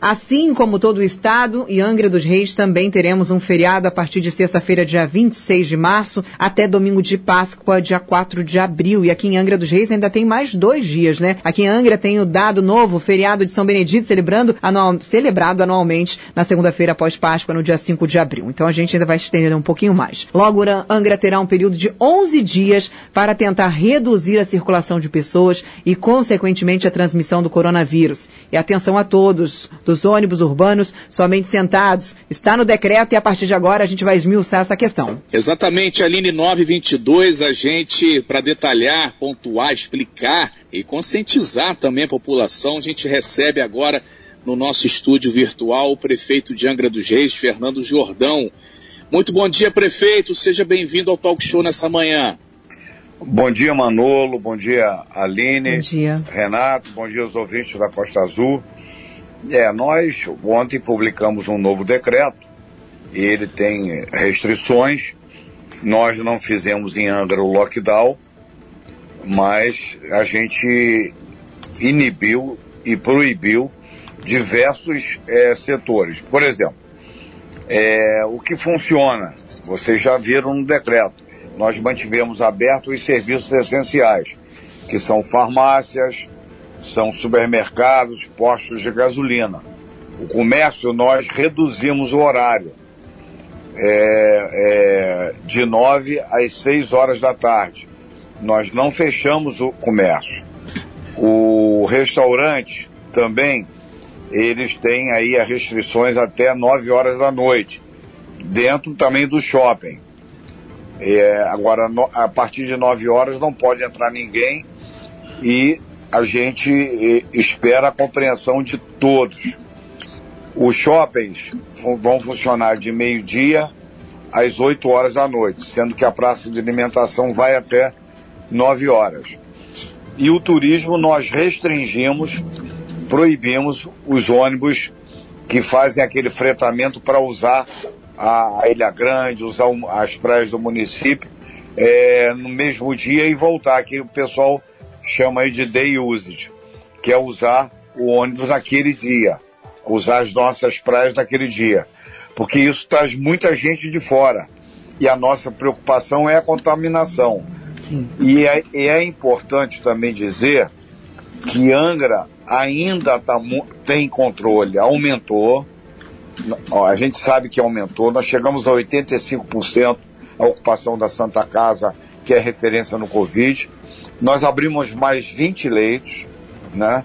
Assim como todo o estado e Angra dos Reis também teremos um feriado a partir de sexta-feira, dia 26 de março, até domingo de Páscoa, dia 4 de abril. E aqui em Angra dos Reis ainda tem mais dois dias, né? Aqui em Angra tem o dado novo, feriado de São Benedito, celebrando anual, celebrado anualmente na segunda-feira após Páscoa, no dia 5 de abril. Então a gente ainda vai estender um pouquinho mais. Logo, Angra terá um período de 11 dias para tentar reduzir a circulação de pessoas e, consequentemente, a transmissão do coronavírus. E atenção a todos, dos ônibus urbanos somente sentados. Está no decreto e a partir de agora a gente vai esmiuçar essa questão. Exatamente, Aline 922, a gente, para detalhar, pontuar, explicar e conscientizar também a população, a gente recebe agora no nosso estúdio virtual o prefeito de Angra dos Reis, Fernando Jordão. Muito bom dia, prefeito. Seja bem-vindo ao Talk Show nessa manhã. Bom dia, Manolo. Bom dia, Aline. Bom dia. Renato. Bom dia aos ouvintes da Costa Azul. É, nós ontem publicamos um novo decreto. Ele tem restrições. Nós não fizemos em Angra o lockdown, mas a gente inibiu e proibiu diversos é, setores. Por exemplo, é, o que funciona, vocês já viram no decreto, nós mantivemos abertos os serviços essenciais, que são farmácias, são supermercados, postos de gasolina. O comércio, nós reduzimos o horário é, é, de 9 às 6 horas da tarde. Nós não fechamos o comércio. O restaurante também, eles têm aí as restrições até 9 horas da noite, dentro também do shopping. É, agora, no, a partir de 9 horas não pode entrar ninguém e a gente eh, espera a compreensão de todos. Os shoppings vão funcionar de meio-dia às 8 horas da noite, sendo que a praça de alimentação vai até 9 horas. E o turismo nós restringimos, proibimos os ônibus que fazem aquele fretamento para usar a Ilha Grande, usar as praias do município é, no mesmo dia e voltar, que o pessoal chama aí de day usage, que é usar o ônibus naquele dia, usar as nossas praias naquele dia, porque isso traz muita gente de fora e a nossa preocupação é a contaminação. Sim. E é, é importante também dizer que Angra ainda tá, tem controle, aumentou, a gente sabe que aumentou, nós chegamos a 85% a ocupação da Santa Casa, que é referência no Covid, nós abrimos mais 20 leitos, né,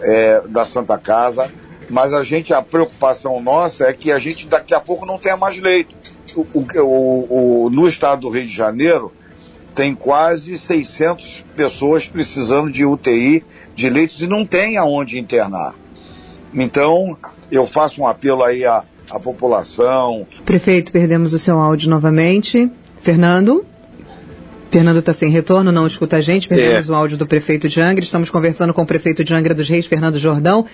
é, da Santa Casa, mas a gente, a preocupação nossa é que a gente daqui a pouco não tenha mais leito. O, o, o, no estado do Rio de Janeiro, tem quase 600 pessoas precisando de UTI, de leitos, e não tem aonde internar. Então, eu faço um apelo aí à, à população. Prefeito, perdemos o seu áudio novamente. Fernando? Fernando está sem retorno, não escuta a gente. Perdemos é. o áudio do prefeito de Angra. Estamos conversando com o prefeito de Angra dos Reis, Fernando Jordão.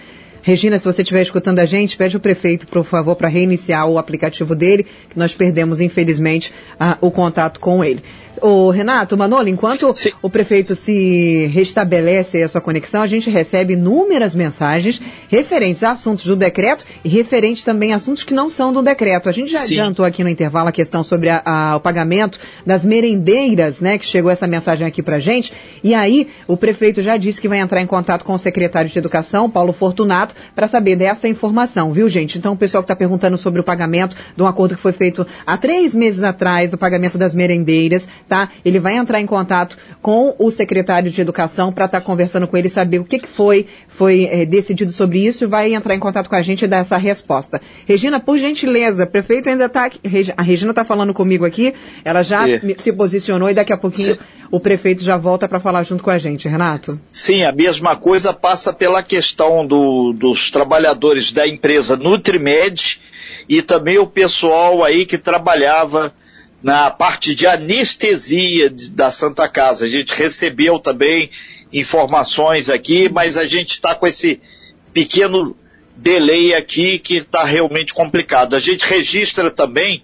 Regina, se você estiver escutando a gente, pede o prefeito, por favor, para reiniciar o aplicativo dele, que nós perdemos, infelizmente, a, o contato com ele. O Renato, Manolo, enquanto Sim. o prefeito se restabelece a sua conexão, a gente recebe inúmeras mensagens referentes a assuntos do decreto e referentes também a assuntos que não são do decreto. A gente já Sim. adiantou aqui no intervalo a questão sobre a, a, o pagamento das merendeiras, né, que chegou essa mensagem aqui pra gente. E aí, o prefeito já disse que vai entrar em contato com o secretário de Educação, Paulo Fortunato, para saber dessa informação, viu, gente? Então, o pessoal que está perguntando sobre o pagamento de um acordo que foi feito há três meses atrás, o pagamento das merendeiras, tá? Ele vai entrar em contato com o secretário de Educação para estar tá conversando com ele, saber o que, que foi, foi é, decidido sobre isso e vai entrar em contato com a gente e dar essa resposta. Regina, por gentileza, prefeito ainda está aqui. A Regina está falando comigo aqui, ela já se posicionou e daqui a pouquinho Sim. o prefeito já volta para falar junto com a gente, Renato. Sim, a mesma coisa passa pela questão do, dos trabalhadores da empresa Nutrimed e também o pessoal aí que trabalhava na parte de anestesia da Santa Casa. A gente recebeu também informações aqui, mas a gente está com esse pequeno delay aqui que está realmente complicado. A gente registra também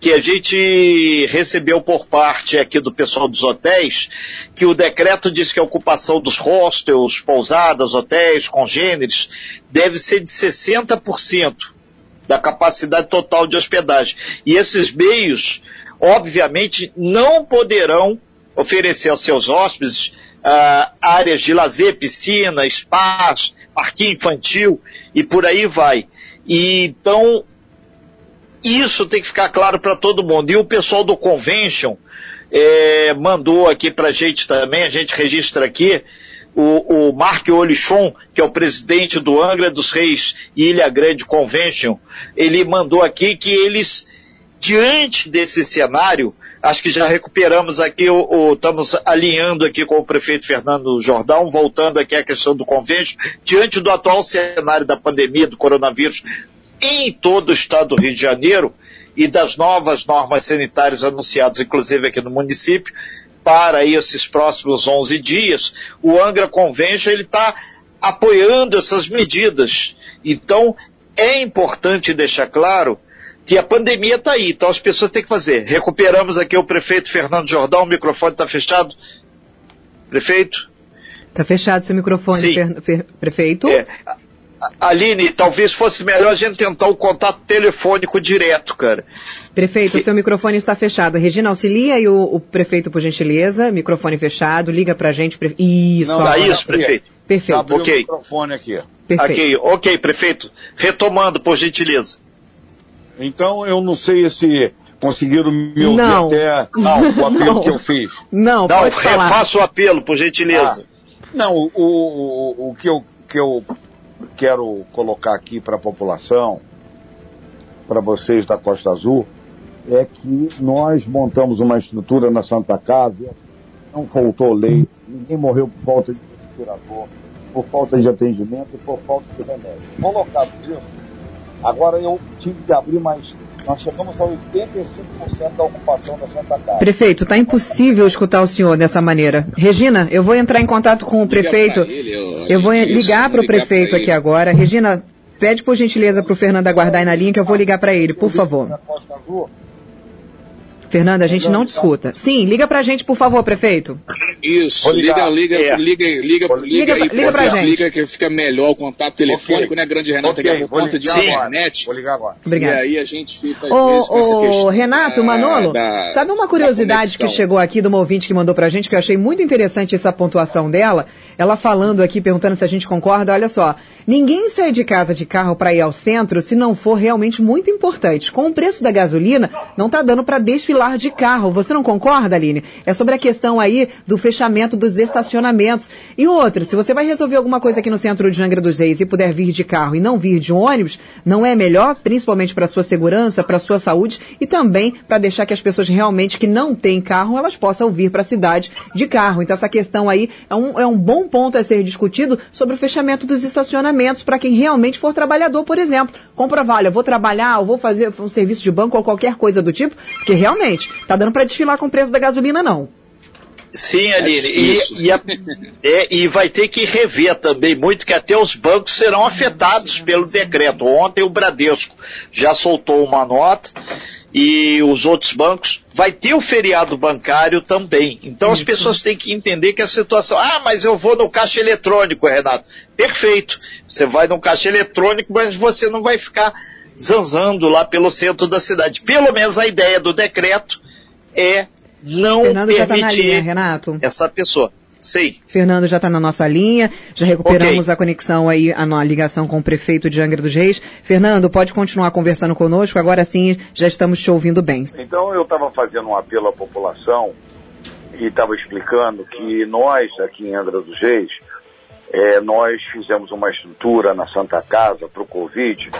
que a gente recebeu por parte aqui do pessoal dos hotéis que o decreto diz que a ocupação dos hostels, pousadas, hotéis, congêneres deve ser de 60% da capacidade total de hospedagem. E esses meios, obviamente, não poderão oferecer aos seus hóspedes uh, áreas de lazer, piscina, spas, parquinho infantil e por aí vai. E então isso tem que ficar claro para todo mundo. E o pessoal do convention é, mandou aqui para a gente também, a gente registra aqui o, o Mark Olichon, que é o presidente do Angra dos Reis e Ilha Grande Convention, ele mandou aqui que eles, diante desse cenário, acho que já recuperamos aqui, o, o, estamos alinhando aqui com o prefeito Fernando Jordão, voltando aqui à questão do convênio, diante do atual cenário da pandemia do coronavírus em todo o estado do Rio de Janeiro e das novas normas sanitárias anunciadas, inclusive aqui no município, para esses próximos 11 dias, o Angra Convention ele está apoiando essas medidas. Então, é importante deixar claro que a pandemia está aí, então as pessoas têm que fazer. Recuperamos aqui o prefeito Fernando Jordão, o microfone está fechado. Prefeito? Está fechado seu microfone, Sim. prefeito. É. Aline, talvez fosse melhor a gente tentar o contato telefônico direto, cara. Prefeito, que... seu microfone está fechado. Regina, auxilia aí o, o, prefeito, por gentileza. Microfone fechado, liga pra gente. Pre... Isso, Não, dá isso, prefeito. Perfeito. Abriu ok. o microfone aqui. Perfeito. Ok, ok, prefeito. Retomando, por gentileza. Então eu não sei se conseguiram me ouvir não. até não, o apelo não. que eu fiz. Não, não pode refaça o apelo, por gentileza. Ah, não, o, o, o, que, eu, que eu quero colocar aqui para a população, para vocês da Costa Azul, é que nós montamos uma estrutura na Santa Casa, não faltou leite, ninguém morreu por falta de respirador, por falta de atendimento e por falta de remédio. Colocado isso, Agora eu tive que abrir mais. Nós chegamos a 85% da ocupação da Santa Casa. Prefeito, está impossível escutar o senhor dessa maneira. Regina, eu vou entrar em contato com o prefeito. Ele, eu, eu, vou ligar para o prefeito aqui agora. Regina, pede por gentileza para o Fernando aguardar aí na linha que eu vou ligar para ele, por favor. Fernanda, a gente não te escuta. Sim, liga pra gente, por favor, prefeito. Isso, liga, liga, é. liga, liga, liga, liga, aí, liga pra gente. Liga que fica melhor o contato telefônico, okay. né, grande Renata, okay. que é por conta de internet. Vou ligar agora. Obrigado. E aí a gente fica, ô, vezes, com essa questão. Renato, Manolo, da, sabe uma curiosidade que chegou aqui de uma ouvinte que mandou pra gente, que eu achei muito interessante essa pontuação dela? Ela falando aqui, perguntando se a gente concorda, olha só. Ninguém sai de casa de carro para ir ao centro se não for realmente muito importante. Com o preço da gasolina, não está dando para desfilar de carro. Você não concorda, Aline? É sobre a questão aí do fechamento dos estacionamentos. E outra, se você vai resolver alguma coisa aqui no centro de Angra dos Reis e puder vir de carro e não vir de ônibus, não é melhor, principalmente para sua segurança, para sua saúde e também para deixar que as pessoas realmente que não têm carro, elas possam vir para a cidade de carro. Então essa questão aí é um, é um bom ponto a ser discutido sobre o fechamento dos estacionamentos para quem realmente for trabalhador, por exemplo. Comprovar, olha, vou trabalhar, ou vou fazer um serviço de banco ou qualquer coisa do tipo, porque realmente está dando para desfilar com o preço da gasolina, não. Sim, Aline, é e, e, a, é, e, vai ter que rever também muito que até os bancos serão afetados pelo decreto. Ontem o Bradesco já soltou uma nota e os outros bancos, vai ter o feriado bancário também. Então as pessoas têm que entender que a situação, ah, mas eu vou no caixa eletrônico, Renato. Perfeito. Você vai no caixa eletrônico, mas você não vai ficar zanzando lá pelo centro da cidade. Pelo menos a ideia do decreto é não Fernando permitir já tá linha, essa pessoa. Sei. Fernando já está na nossa linha, já recuperamos okay. a conexão aí, a, a ligação com o prefeito de Angra dos Reis. Fernando, pode continuar conversando conosco, agora sim já estamos te ouvindo bem. Então eu estava fazendo um apelo à população e estava explicando que nós aqui em Angra dos Reis, é, nós fizemos uma estrutura na Santa Casa para o Covid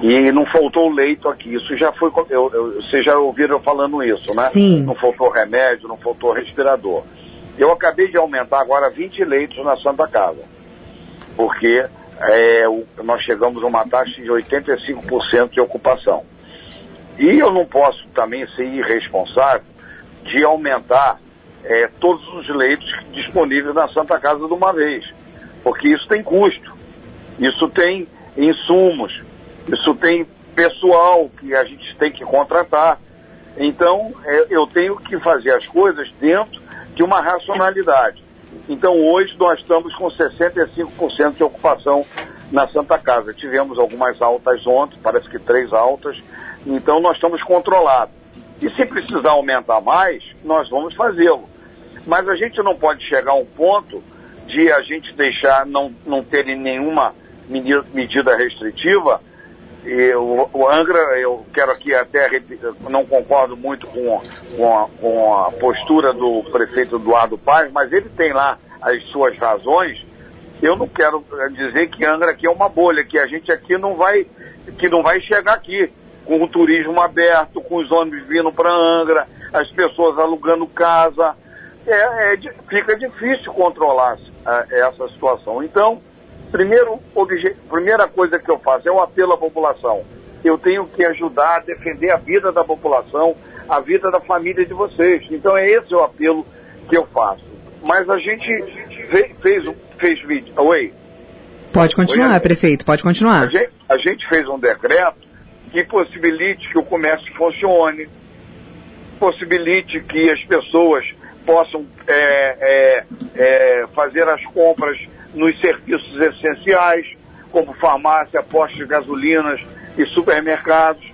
e não faltou leito aqui. Isso já foi. Eu, eu, vocês já ouviram falando isso, né? Sim. Não faltou remédio, não faltou respirador. Eu acabei de aumentar agora 20 leitos na Santa Casa, porque é, nós chegamos a uma taxa de 85% de ocupação. E eu não posso também ser irresponsável de aumentar é, todos os leitos disponíveis na Santa Casa de uma vez, porque isso tem custo. Isso tem insumos, isso tem pessoal que a gente tem que contratar. Então, é, eu tenho que fazer as coisas dentro de uma racionalidade. Então, hoje nós estamos com 65% de ocupação na Santa Casa. Tivemos algumas altas ontem, parece que três altas, então nós estamos controlados. E se precisar aumentar mais, nós vamos fazê-lo. Mas a gente não pode chegar a um ponto de a gente deixar não, não ter nenhuma medida restritiva. E o, o Angra, eu quero aqui até, não concordo muito com, com, a, com a postura do prefeito Eduardo Paz, mas ele tem lá as suas razões. Eu não quero dizer que Angra aqui é uma bolha, que a gente aqui não vai, que não vai chegar aqui com o turismo aberto, com os ônibus vindo para Angra, as pessoas alugando casa. É, é, fica difícil controlar é, essa situação. Então, primeiro, primeira coisa que eu faço é o apelo à população. Eu tenho que ajudar a defender a vida da população, a vida da família de vocês. Então é esse o apelo que eu faço. Mas a gente fez, fez, fez vídeo. Oi? Pode continuar, Oi, prefeito, pode continuar. A gente, a gente fez um decreto que possibilite que o comércio funcione, possibilite que as pessoas possam é, é, é, fazer as compras nos serviços essenciais, como farmácia, postos de gasolinas e supermercados.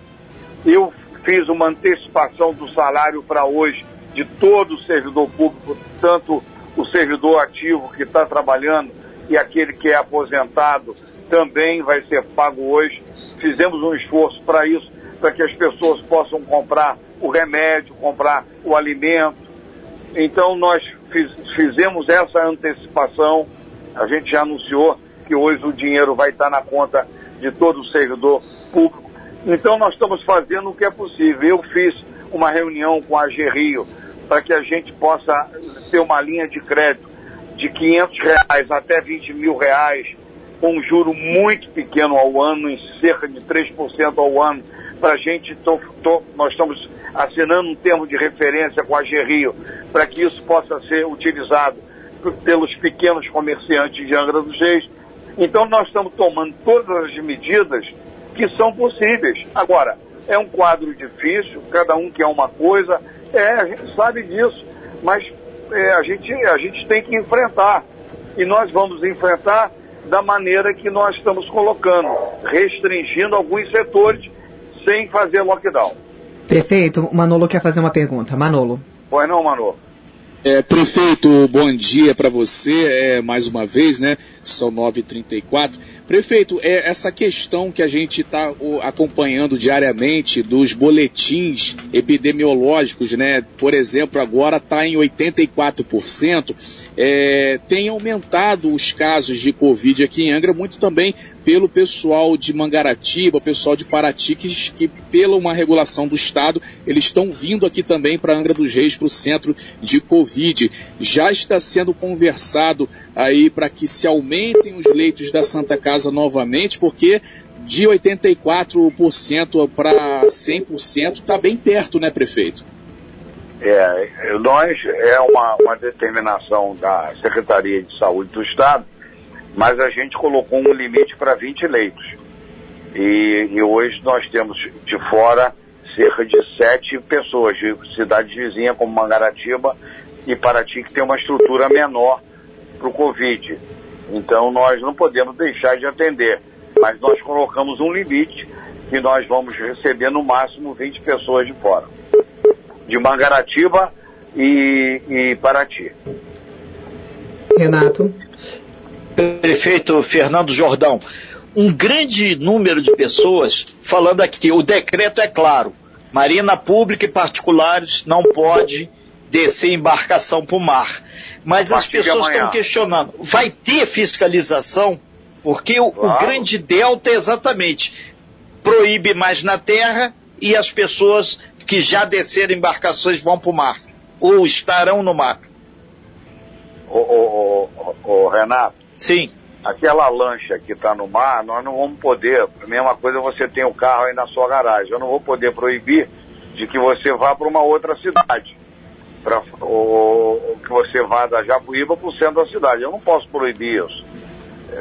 Eu fiz uma antecipação do salário para hoje de todo o servidor público, tanto o servidor ativo que está trabalhando e aquele que é aposentado também vai ser pago hoje fizemos um esforço para isso, para que as pessoas possam comprar o remédio, comprar o alimento. Então nós fiz, fizemos essa antecipação, a gente já anunciou que hoje o dinheiro vai estar na conta de todo o servidor público. Então nós estamos fazendo o que é possível. Eu fiz uma reunião com a Gerrio para que a gente possa ter uma linha de crédito de 500 reais até 20 mil reais com um juro muito pequeno ao ano, em cerca de 3% ao ano, para a gente, tô, tô, nós estamos assinando um termo de referência com a Gerrio, para que isso possa ser utilizado pelos pequenos comerciantes de Angra dos Reis. Então nós estamos tomando todas as medidas que são possíveis. Agora, é um quadro difícil, cada um quer uma coisa, é, a gente sabe disso, mas é, a, gente, a gente tem que enfrentar. E nós vamos enfrentar da maneira que nós estamos colocando, restringindo alguns setores sem fazer lockdown. Prefeito, Manolo quer fazer uma pergunta. Manolo. Pois não, Manolo. É, prefeito, bom dia para você, é, mais uma vez, né? São 9h34. Prefeito, é, essa questão que a gente está acompanhando diariamente dos boletins epidemiológicos, né? Por exemplo, agora está em 84% é, tem aumentado os casos de Covid aqui em Angra, muito também pelo pessoal de Mangaratiba, pessoal de Paraty, que, que pela uma regulação do Estado, eles estão vindo aqui também para Angra dos Reis, para o centro de Covid. Já está sendo conversado aí para que se aumentem os leitos da Santa Casa novamente, porque de 84% para 100% está bem perto, né, prefeito? É, nós, é uma, uma determinação da Secretaria de Saúde do Estado, mas a gente colocou um limite para 20 leitos. E, e, hoje nós temos de fora cerca de sete pessoas de cidades vizinhas como Mangaratiba e Paraty que tem uma estrutura menor para o Covid. Então nós não podemos deixar de atender, mas nós colocamos um limite que nós vamos receber no máximo 20 pessoas de fora de Mangaratiba e, e Paraty. Renato. Prefeito Fernando Jordão, um grande número de pessoas falando aqui, o decreto é claro, marina pública e particulares não pode descer embarcação para o mar. Mas as pessoas estão questionando, vai ter fiscalização? Porque o, claro. o grande delta é exatamente proíbe mais na terra e as pessoas que já desceram embarcações vão para o mar, ou estarão no mar. Ô, ô, ô, ô Renato. Sim. Aquela lancha que está no mar, nós não vamos poder. A mesma coisa você tem o carro aí na sua garagem. Eu não vou poder proibir de que você vá para uma outra cidade. Ou, que você vá da Japuíba para o centro da cidade. Eu não posso proibir isso.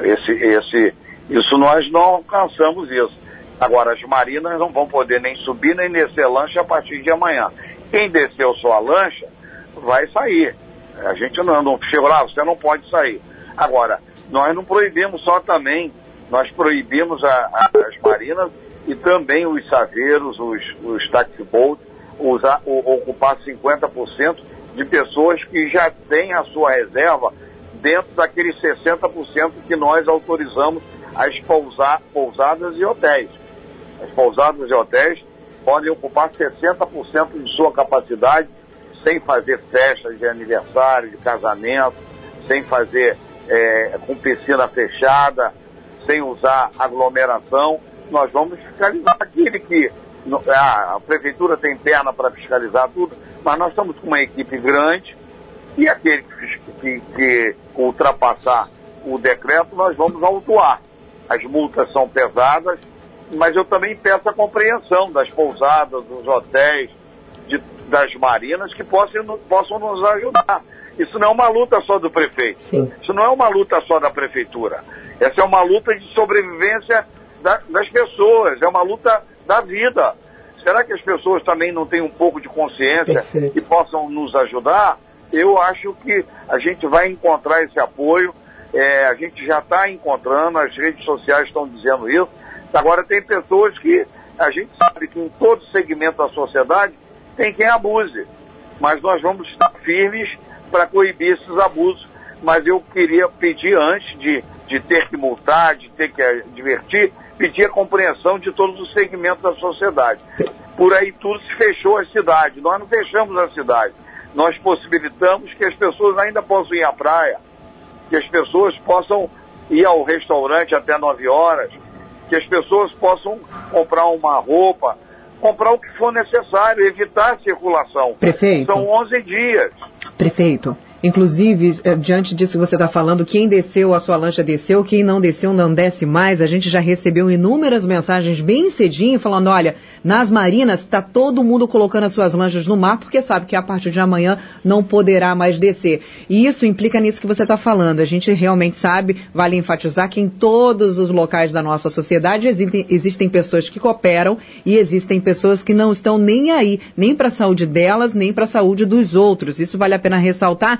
Esse, esse, Isso nós não alcançamos isso. Agora, as marinas não vão poder nem subir nem descer lancha a partir de amanhã. Quem desceu sua lancha vai sair. A gente não, não chegou lá, você não pode sair. Agora, nós não proibimos só também, nós proibimos a, a, as marinas e também os saveiros, os, os taxiboats, usar, ocupar 50% de pessoas que já têm a sua reserva dentro daqueles 60% que nós autorizamos as pousa, pousadas e hotéis. As pousadas e hotéis podem ocupar 60% de sua capacidade sem fazer festas de aniversário, de casamento, sem fazer é, com piscina fechada, sem usar aglomeração. Nós vamos fiscalizar aquele que a, a prefeitura tem perna para fiscalizar tudo, mas nós estamos com uma equipe grande e aquele que, que, que ultrapassar o decreto, nós vamos autuar. As multas são pesadas, mas eu também peço a compreensão das pousadas, dos hotéis, de, das marinas que possam, possam nos ajudar. Isso não é uma luta só do prefeito. Sim. Isso não é uma luta só da prefeitura. Essa é uma luta de sobrevivência da, das pessoas, é uma luta da vida. Será que as pessoas também não têm um pouco de consciência Perfeito. e possam nos ajudar? Eu acho que a gente vai encontrar esse apoio, é, a gente já está encontrando, as redes sociais estão dizendo isso. Agora, tem pessoas que a gente sabe que em todo segmento da sociedade tem quem abuse, mas nós vamos estar firmes para coibir esses abusos. Mas eu queria pedir antes de, de ter que multar, de ter que advertir, pedir a compreensão de todos os segmentos da sociedade. Por aí tudo se fechou a cidade. Nós não fechamos a cidade. Nós possibilitamos que as pessoas ainda possam ir à praia, que as pessoas possam ir ao restaurante até 9 horas, que as pessoas possam comprar uma roupa, comprar o que for necessário, evitar a circulação. Prefeito. São 11 dias. Prefeito. Inclusive, eh, diante disso que você está falando, quem desceu a sua lancha desceu, quem não desceu não desce mais. A gente já recebeu inúmeras mensagens bem cedinho falando, olha, nas marinas está todo mundo colocando as suas lanchas no mar porque sabe que a partir de amanhã não poderá mais descer. E isso implica nisso que você está falando. A gente realmente sabe, vale enfatizar que em todos os locais da nossa sociedade existem, existem pessoas que cooperam e existem pessoas que não estão nem aí, nem para a saúde delas, nem para a saúde dos outros. Isso vale a pena ressaltar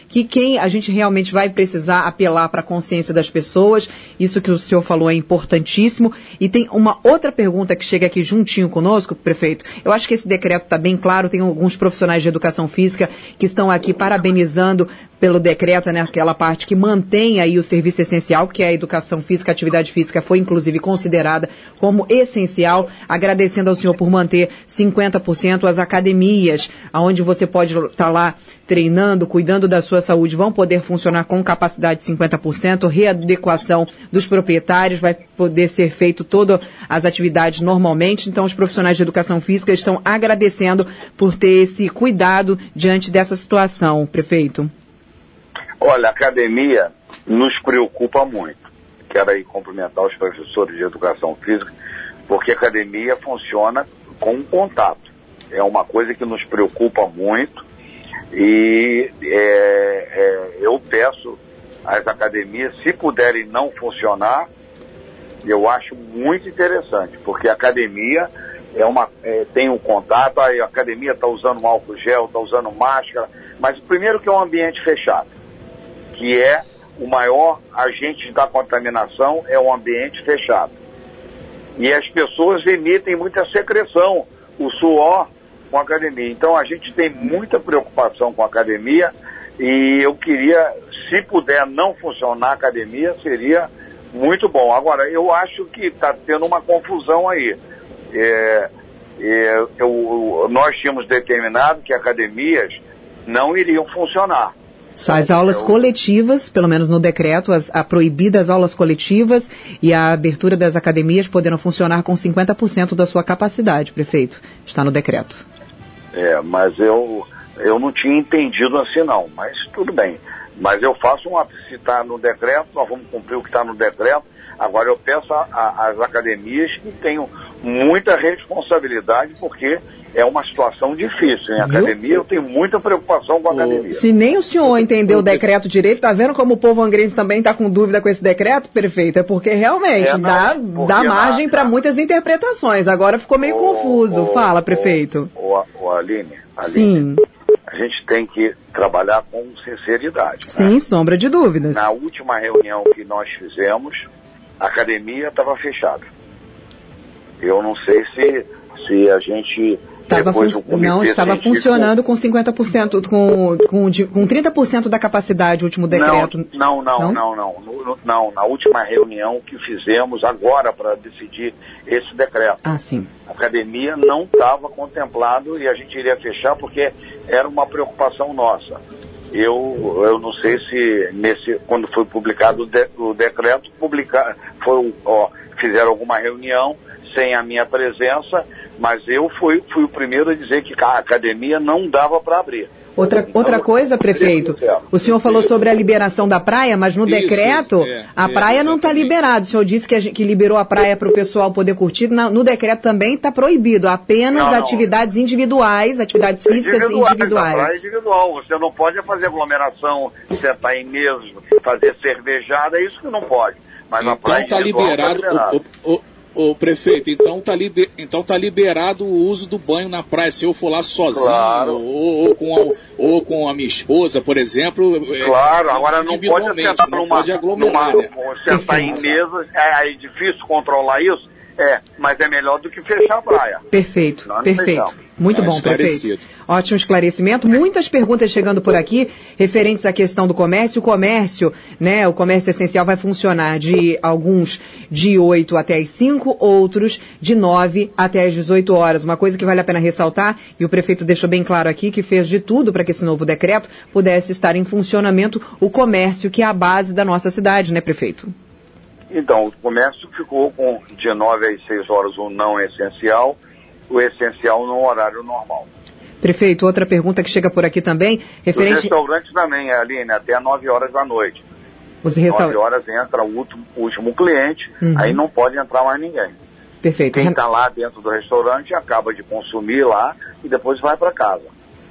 que quem a gente realmente vai precisar apelar para a consciência das pessoas, isso que o senhor falou é importantíssimo. E tem uma outra pergunta que chega aqui juntinho conosco, prefeito. Eu acho que esse decreto está bem claro, tem alguns profissionais de educação física que estão aqui parabenizando pelo decreto, né, aquela parte que mantém aí o serviço essencial, que é a educação física, a atividade física foi inclusive considerada como essencial, agradecendo ao senhor por manter 50% as academias, aonde você pode estar lá treinando, cuidando da sua saúde, vão poder funcionar com capacidade de 50%, readequação dos proprietários, vai poder ser feito todas as atividades normalmente, então os profissionais de educação física estão agradecendo por ter esse cuidado diante dessa situação, prefeito. Olha, a academia nos preocupa muito. Quero aí cumprimentar os professores de educação física, porque a academia funciona com contato. É uma coisa que nos preocupa muito e é, é, eu peço às academias, se puderem não funcionar, eu acho muito interessante, porque a academia é uma, é, tem um contato, a academia está usando um álcool gel, está usando máscara, mas primeiro que é um ambiente fechado que é o maior agente da contaminação, é o ambiente fechado. E as pessoas emitem muita secreção, o suor com a academia. Então a gente tem muita preocupação com a academia e eu queria, se puder não funcionar a academia, seria muito bom. Agora, eu acho que está tendo uma confusão aí. É, é, eu, nós tínhamos determinado que academias não iriam funcionar. As aulas coletivas, pelo menos no decreto, as, a proibidas aulas coletivas e a abertura das academias poderão funcionar com 50% da sua capacidade, prefeito. Está no decreto. É, mas eu, eu não tinha entendido assim não, mas tudo bem. Mas eu faço uma, se está no decreto, nós vamos cumprir o que está no decreto. Agora eu peço às academias que tenham muita responsabilidade, porque é uma situação difícil. Em academia, eu tenho muita preocupação com a academia. Se nem o senhor entendeu o decreto direito, tá vendo como o povo angrense também está com dúvida com esse decreto, prefeito? É porque realmente é, não, dá, porque dá margem para muitas interpretações. Agora ficou meio confuso. Fala, prefeito. O, o, Aline, Aline, Sim. a gente tem que trabalhar com sinceridade. Né? Sem sombra de dúvidas. Na última reunião que nós fizemos, a academia estava fechada. Eu não sei se, se a gente Tava não, estava funcionando com 50%, com, com, com 30% da capacidade, o último decreto. Não, não, não, não, não. Não, não na última reunião que fizemos agora para decidir esse decreto. Ah, sim. A academia não estava contemplado e a gente iria fechar porque era uma preocupação nossa. Eu, eu não sei se nesse, quando foi publicado o, de, o decreto, publicar, foi, ó, fizeram alguma reunião sem a minha presença, mas eu fui, fui o primeiro a dizer que a academia não dava para abrir. Outra, outra coisa, prefeito, o senhor falou sobre a liberação da praia, mas no isso, decreto é, a é, praia não está liberada. O senhor disse que, gente, que liberou a praia para o pessoal poder curtir. Na, no decreto também está proibido, apenas não, não. atividades individuais, atividades físicas individuais. individuais. praia é individual. Você não pode fazer aglomeração, sentar em mesas, fazer cervejada, é isso que não pode. Mas então está liberado. Tá liberado. O, o, Ô prefeito, então tá, liber, então tá liberado o uso do banho na praia. Se eu for lá sozinho, claro. ou, ou, com a, ou com a minha esposa, por exemplo. É, claro, é, agora não pode sentar não numa, pode aglomerar, numa, né? sentar em mesa, é, é difícil controlar isso. É, mas é melhor do que fechar a praia. Perfeito, perfeito. Muito é, bom, prefeito. Ótimo esclarecimento. Muitas perguntas chegando por aqui referentes à questão do comércio. O comércio, né, o comércio essencial vai funcionar de alguns de 8 até as 5, outros de 9 até as 18 horas. Uma coisa que vale a pena ressaltar, e o prefeito deixou bem claro aqui, que fez de tudo para que esse novo decreto pudesse estar em funcionamento o comércio, que é a base da nossa cidade, né, prefeito? Então, o comércio ficou com de 9 às 6 horas o não essencial, o essencial no horário normal. Prefeito, outra pergunta que chega por aqui também, referente... Os restaurantes também, Aline, até 9 horas da noite. Os restaur... 9 horas entra o último, último cliente, uhum. aí não pode entrar mais ninguém. Perfeito. Quem está lá dentro do restaurante acaba de consumir lá e depois vai para casa.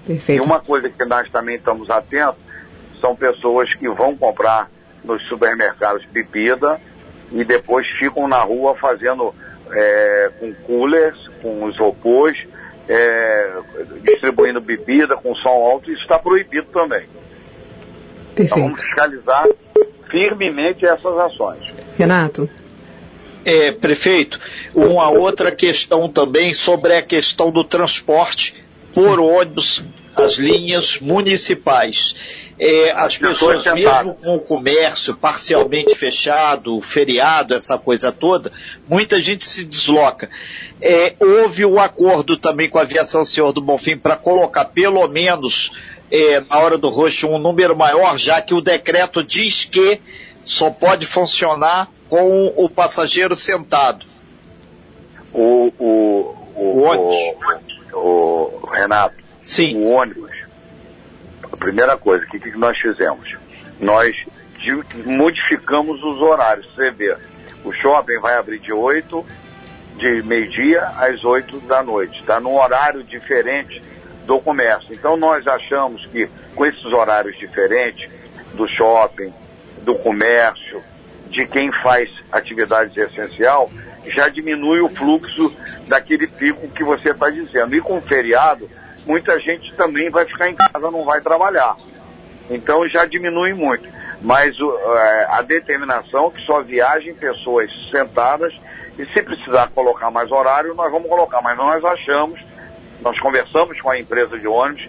Perfeito. E uma coisa que nós também estamos atentos são pessoas que vão comprar nos supermercados bebida e depois ficam na rua fazendo é, com coolers, com isopôs, é, distribuindo bebida com som alto, isso está proibido também. Perfeito. Então vamos fiscalizar firmemente essas ações. Renato. É, prefeito, uma outra questão também sobre a questão do transporte por ônibus, as linhas municipais é, as pessoas, mesmo com o comércio parcialmente fechado, feriado, essa coisa toda, muita gente se desloca. É, houve o um acordo também com a aviação Senhor do Bonfim para colocar pelo menos é, na hora do roxo um número maior, já que o decreto diz que só pode funcionar com o passageiro sentado. O, o, o, o ônibus. O, Renato. Sim. O ônibus primeira coisa, o que, que nós fizemos? Nós modificamos os horários. Você vê, o shopping vai abrir de 8, de meio-dia às 8 da noite. Está num horário diferente do comércio. Então nós achamos que com esses horários diferentes do shopping, do comércio, de quem faz atividades essencial, já diminui o fluxo daquele pico que você está dizendo. E com feriado, muita gente também vai ficar em casa, não vai trabalhar. Então já diminui muito. Mas é, a determinação é que só viajem pessoas sentadas e se precisar colocar mais horário, nós vamos colocar. Mas nós achamos, nós conversamos com a empresa de ônibus,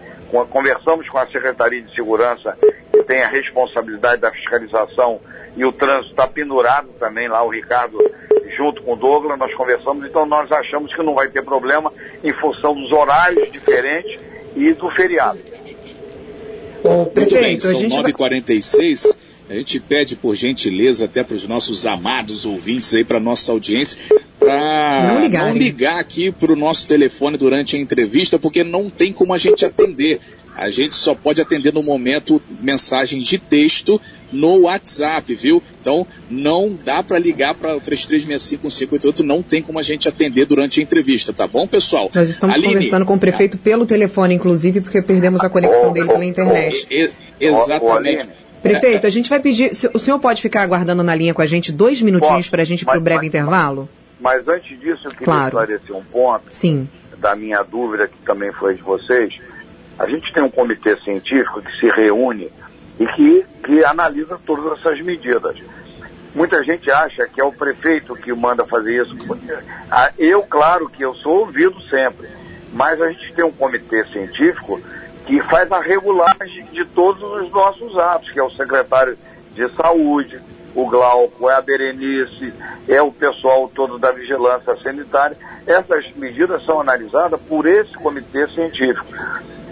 conversamos com a Secretaria de Segurança, tem a responsabilidade da fiscalização e o trânsito está pendurado também lá, o Ricardo junto com o Douglas, nós conversamos, então nós achamos que não vai ter problema em função dos horários diferentes e do feriado. Bom, Muito bem, são 9h46. Vai... A gente pede por gentileza até para os nossos amados ouvintes aí, para nossa audiência, para não ligar aqui para o nosso telefone durante a entrevista, porque não tem como a gente atender. A gente só pode atender no momento mensagens de texto no WhatsApp, viu? Então não dá para ligar para o 33651588, não tem como a gente atender durante a entrevista, tá bom, pessoal? Nós estamos Aline, conversando com o prefeito pelo telefone, inclusive, porque perdemos a conexão dele pela internet. exatamente. Prefeito, a gente vai pedir. O senhor pode ficar aguardando na linha com a gente dois minutinhos para a gente ir para o breve mas, intervalo? Mas antes disso, eu queria claro. esclarecer um ponto Sim. da minha dúvida, que também foi de vocês. A gente tem um comitê científico que se reúne e que, que analisa todas essas medidas. Muita gente acha que é o prefeito que manda fazer isso. Ah, eu, claro que eu sou ouvido sempre, mas a gente tem um comitê científico que faz a regulagem de todos os nossos atos, que é o secretário de saúde, o Glauco, é a Berenice, é o pessoal todo da vigilância sanitária. Essas medidas são analisadas por esse comitê científico.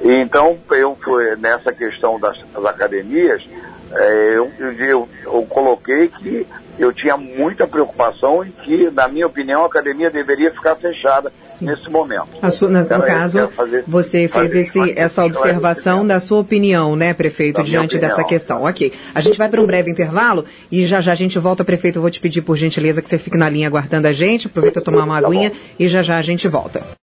Então, eu fui nessa questão das, das academias, é, eu, eu, eu, coloquei que eu tinha muita preocupação em que, na minha opinião, a academia deveria ficar fechada Sim. nesse momento. Sua, no, caso, fazer, você fez esse, essa observação da sua opinião, né, prefeito, da diante dessa questão. Ok. A gente vai para um breve intervalo e já já a gente volta, prefeito. Eu vou te pedir, por gentileza, que você fique na linha aguardando a gente. Aproveita tomar uma tá aguinha e já já a gente volta.